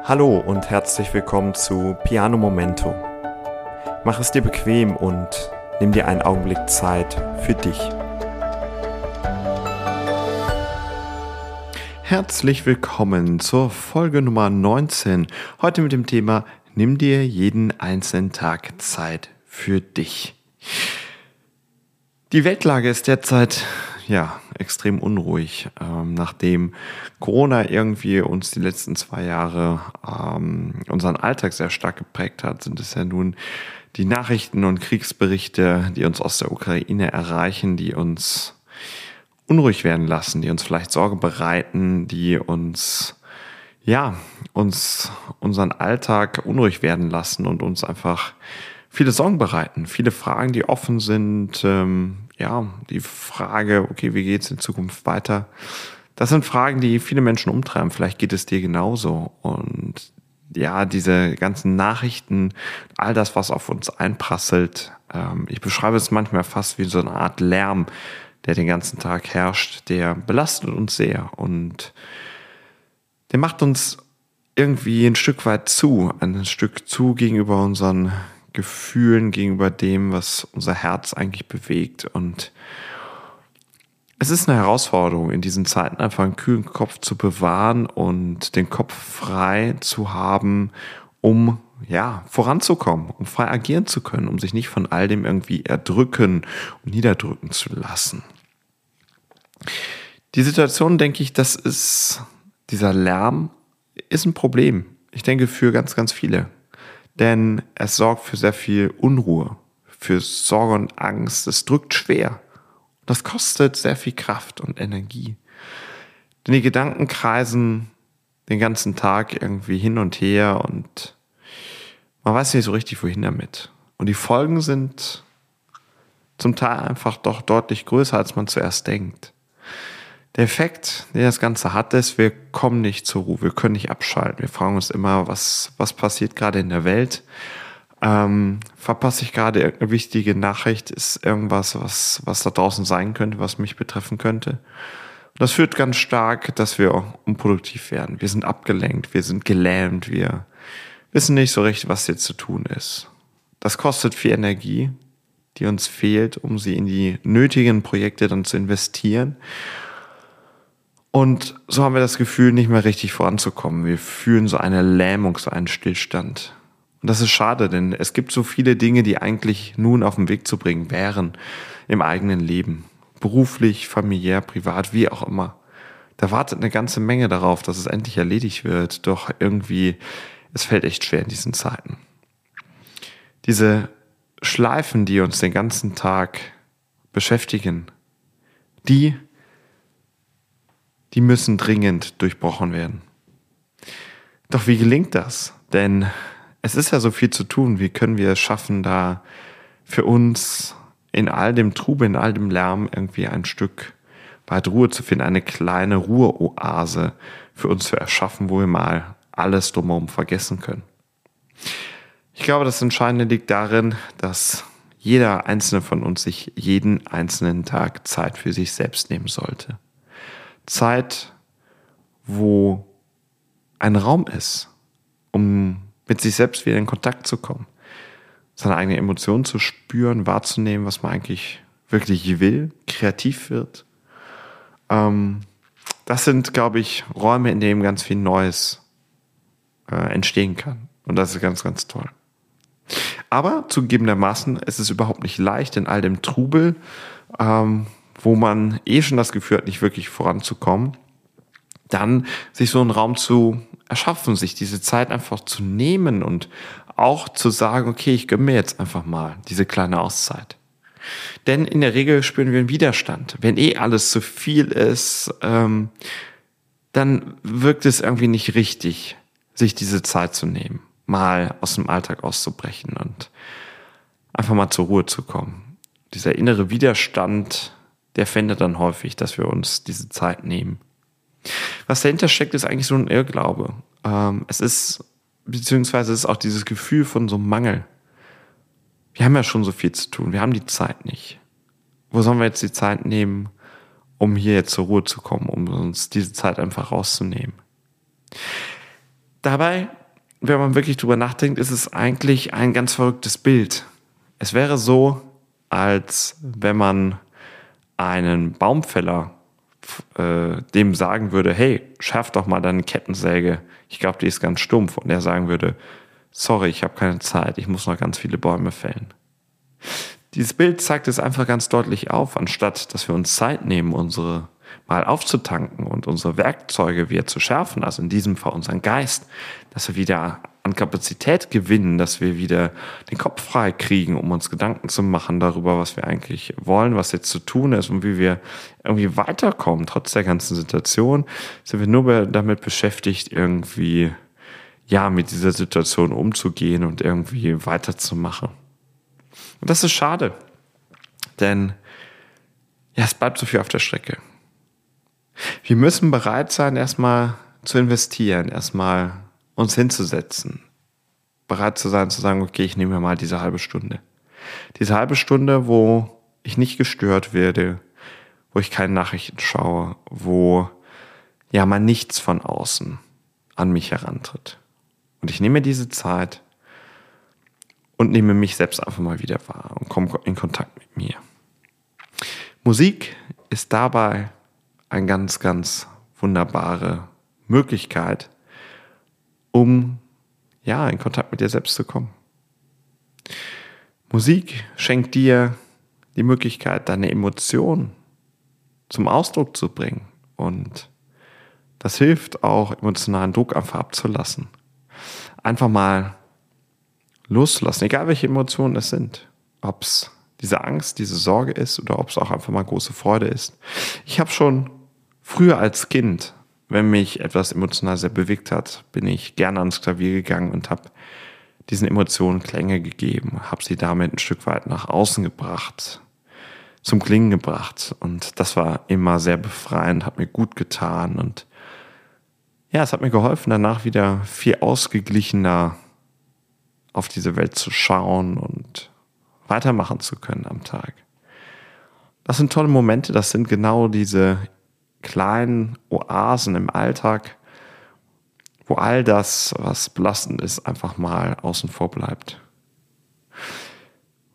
Hallo und herzlich willkommen zu Piano Momento. Mach es dir bequem und nimm dir einen Augenblick Zeit für dich. Herzlich willkommen zur Folge Nummer 19. Heute mit dem Thema Nimm dir jeden einzelnen Tag Zeit für dich. Die Weltlage ist derzeit ja, extrem unruhig, ähm, nachdem Corona irgendwie uns die letzten zwei Jahre ähm, unseren Alltag sehr stark geprägt hat, sind es ja nun die Nachrichten und Kriegsberichte, die uns aus der Ukraine erreichen, die uns unruhig werden lassen, die uns vielleicht Sorge bereiten, die uns ja, uns unseren Alltag unruhig werden lassen und uns einfach viele Sorgen bereiten, viele Fragen, die offen sind, ähm, ja, die Frage, okay, wie geht's in Zukunft weiter? Das sind Fragen, die viele Menschen umtreiben. Vielleicht geht es dir genauso. Und ja, diese ganzen Nachrichten, all das, was auf uns einprasselt, ähm, ich beschreibe es manchmal fast wie so eine Art Lärm, der den ganzen Tag herrscht, der belastet uns sehr und der macht uns irgendwie ein Stück weit zu, ein Stück zu gegenüber unseren Gefühlen gegenüber dem, was unser Herz eigentlich bewegt. Und es ist eine Herausforderung, in diesen Zeiten einfach einen kühlen Kopf zu bewahren und den Kopf frei zu haben, um ja, voranzukommen, um frei agieren zu können, um sich nicht von all dem irgendwie erdrücken und niederdrücken zu lassen. Die Situation, denke ich, das ist, dieser Lärm ist ein Problem. Ich denke, für ganz, ganz viele denn es sorgt für sehr viel Unruhe, für Sorge und Angst. Es drückt schwer. Das kostet sehr viel Kraft und Energie. Denn die Gedanken kreisen den ganzen Tag irgendwie hin und her und man weiß nicht so richtig, wohin damit. Und die Folgen sind zum Teil einfach doch deutlich größer, als man zuerst denkt. Der Effekt, den das Ganze hat, ist, wir kommen nicht zur Ruhe, wir können nicht abschalten. Wir fragen uns immer, was, was passiert gerade in der Welt? Ähm, verpasse ich gerade irgendeine wichtige Nachricht? Ist irgendwas, was, was da draußen sein könnte, was mich betreffen könnte? Das führt ganz stark, dass wir unproduktiv werden. Wir sind abgelenkt, wir sind gelähmt, wir wissen nicht so recht, was jetzt zu tun ist. Das kostet viel Energie, die uns fehlt, um sie in die nötigen Projekte dann zu investieren. Und so haben wir das Gefühl, nicht mehr richtig voranzukommen. Wir fühlen so eine Lähmung, so einen Stillstand. Und das ist schade, denn es gibt so viele Dinge, die eigentlich nun auf den Weg zu bringen wären im eigenen Leben. Beruflich, familiär, privat, wie auch immer. Da wartet eine ganze Menge darauf, dass es endlich erledigt wird. Doch irgendwie, es fällt echt schwer in diesen Zeiten. Diese Schleifen, die uns den ganzen Tag beschäftigen, die die müssen dringend durchbrochen werden. Doch wie gelingt das? Denn es ist ja so viel zu tun. Wie können wir es schaffen, da für uns in all dem Trubel, in all dem Lärm irgendwie ein Stück weit Ruhe zu finden, eine kleine Ruheoase für uns zu erschaffen, wo wir mal alles drumherum vergessen können. Ich glaube, das Entscheidende liegt darin, dass jeder einzelne von uns sich jeden einzelnen Tag Zeit für sich selbst nehmen sollte. Zeit, wo ein Raum ist, um mit sich selbst wieder in Kontakt zu kommen, seine eigenen Emotionen zu spüren, wahrzunehmen, was man eigentlich wirklich will, kreativ wird. Ähm, das sind, glaube ich, Räume, in denen ganz viel Neues äh, entstehen kann. Und das ist ganz, ganz toll. Aber zugegebenermaßen ist es überhaupt nicht leicht in all dem Trubel, ähm, wo man eh schon das Gefühl hat, nicht wirklich voranzukommen, dann sich so einen Raum zu erschaffen, sich diese Zeit einfach zu nehmen und auch zu sagen, okay, ich gönne mir jetzt einfach mal diese kleine Auszeit. Denn in der Regel spüren wir einen Widerstand. Wenn eh alles zu viel ist, ähm, dann wirkt es irgendwie nicht richtig, sich diese Zeit zu nehmen, mal aus dem Alltag auszubrechen und einfach mal zur Ruhe zu kommen. Dieser innere Widerstand der findet dann häufig, dass wir uns diese Zeit nehmen. Was dahinter steckt, ist eigentlich so ein Irrglaube. Ähm, es ist, beziehungsweise es ist auch dieses Gefühl von so einem Mangel. Wir haben ja schon so viel zu tun, wir haben die Zeit nicht. Wo sollen wir jetzt die Zeit nehmen, um hier jetzt zur Ruhe zu kommen, um uns diese Zeit einfach rauszunehmen? Dabei, wenn man wirklich drüber nachdenkt, ist es eigentlich ein ganz verrücktes Bild. Es wäre so, als wenn man einen Baumfäller äh, dem sagen würde, hey, schärf doch mal deine Kettensäge, ich glaube, die ist ganz stumpf. Und er sagen würde, sorry, ich habe keine Zeit, ich muss noch ganz viele Bäume fällen. Dieses Bild zeigt es einfach ganz deutlich auf, anstatt dass wir uns Zeit nehmen, unsere mal aufzutanken und unsere Werkzeuge wieder zu schärfen, also in diesem Fall unseren Geist, dass wir wieder an Kapazität gewinnen, dass wir wieder den Kopf frei kriegen, um uns Gedanken zu machen darüber, was wir eigentlich wollen, was jetzt zu tun ist und wie wir irgendwie weiterkommen. Trotz der ganzen Situation sind wir nur damit beschäftigt, irgendwie ja mit dieser Situation umzugehen und irgendwie weiterzumachen. Und das ist schade, denn ja, es bleibt so viel auf der Strecke. Wir müssen bereit sein, erstmal zu investieren, erstmal uns hinzusetzen. Bereit zu sein, zu sagen, okay, ich nehme mir mal diese halbe Stunde. Diese halbe Stunde, wo ich nicht gestört werde, wo ich keine Nachrichten schaue, wo ja mal nichts von außen an mich herantritt. Und ich nehme diese Zeit und nehme mich selbst einfach mal wieder wahr und komme in Kontakt mit mir. Musik ist dabei eine ganz, ganz wunderbare Möglichkeit, um ja in Kontakt mit dir selbst zu kommen. Musik schenkt dir die Möglichkeit, deine Emotionen zum Ausdruck zu bringen und das hilft auch, emotionalen Druck einfach abzulassen. Einfach mal loszulassen, egal welche Emotionen es sind. Ob es diese Angst, diese Sorge ist oder ob es auch einfach mal große Freude ist. Ich habe schon früher als Kind, wenn mich etwas emotional sehr bewegt hat, bin ich gerne ans Klavier gegangen und habe diesen Emotionen Klänge gegeben, habe sie damit ein Stück weit nach außen gebracht, zum Klingen gebracht. Und das war immer sehr befreiend, hat mir gut getan und ja, es hat mir geholfen, danach wieder viel ausgeglichener auf diese Welt zu schauen und weitermachen zu können am Tag. Das sind tolle Momente, das sind genau diese kleinen Oasen im Alltag, wo all das, was belastend ist, einfach mal außen vor bleibt.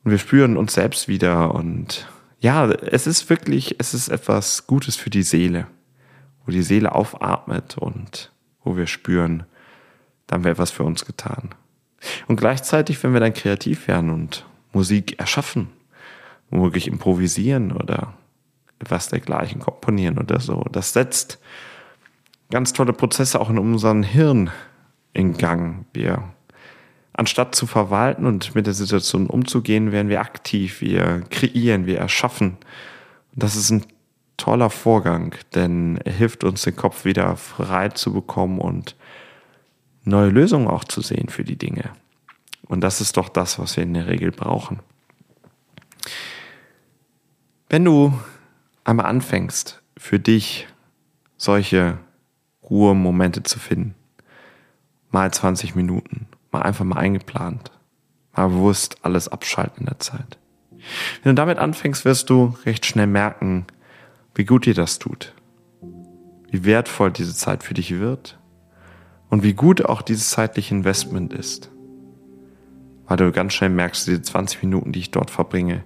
Und wir spüren uns selbst wieder und ja, es ist wirklich, es ist etwas Gutes für die Seele, wo die Seele aufatmet und wo wir spüren, dann wäre etwas für uns getan. Und gleichzeitig, wenn wir dann kreativ werden und Musik erschaffen, womöglich improvisieren oder etwas dergleichen komponieren oder so, das setzt ganz tolle Prozesse auch in unserem Hirn in Gang. Wir, anstatt zu verwalten und mit der Situation umzugehen, werden wir aktiv, wir kreieren, wir erschaffen. Und das ist ein toller Vorgang, denn er hilft uns, den Kopf wieder frei zu bekommen und neue Lösungen auch zu sehen für die Dinge. Und das ist doch das, was wir in der Regel brauchen. Wenn du einmal anfängst, für dich solche Ruhemomente zu finden, mal 20 Minuten, mal einfach mal eingeplant, mal bewusst alles abschalten in der Zeit. Wenn du damit anfängst, wirst du recht schnell merken, wie gut dir das tut, wie wertvoll diese Zeit für dich wird und wie gut auch dieses zeitliche Investment ist. Weil du ganz schnell merkst, diese 20 Minuten, die ich dort verbringe,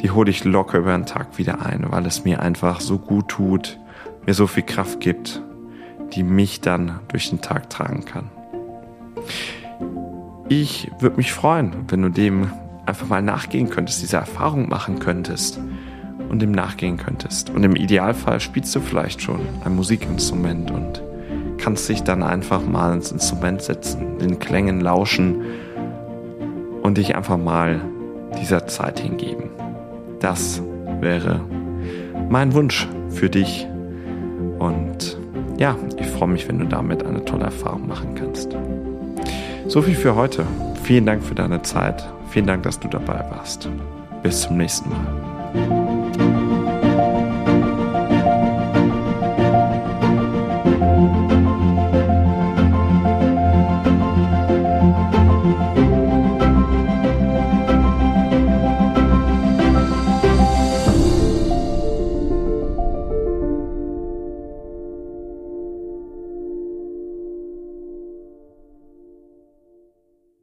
die hole ich locker über den Tag wieder ein, weil es mir einfach so gut tut, mir so viel Kraft gibt, die mich dann durch den Tag tragen kann. Ich würde mich freuen, wenn du dem einfach mal nachgehen könntest, diese Erfahrung machen könntest und dem nachgehen könntest. Und im Idealfall spielst du vielleicht schon ein Musikinstrument und kannst dich dann einfach mal ins Instrument setzen, den Klängen lauschen und dich einfach mal dieser Zeit hingeben. Das wäre mein Wunsch für dich. Und ja, ich freue mich, wenn du damit eine tolle Erfahrung machen kannst. So viel für heute. Vielen Dank für deine Zeit. Vielen Dank, dass du dabei warst. Bis zum nächsten Mal.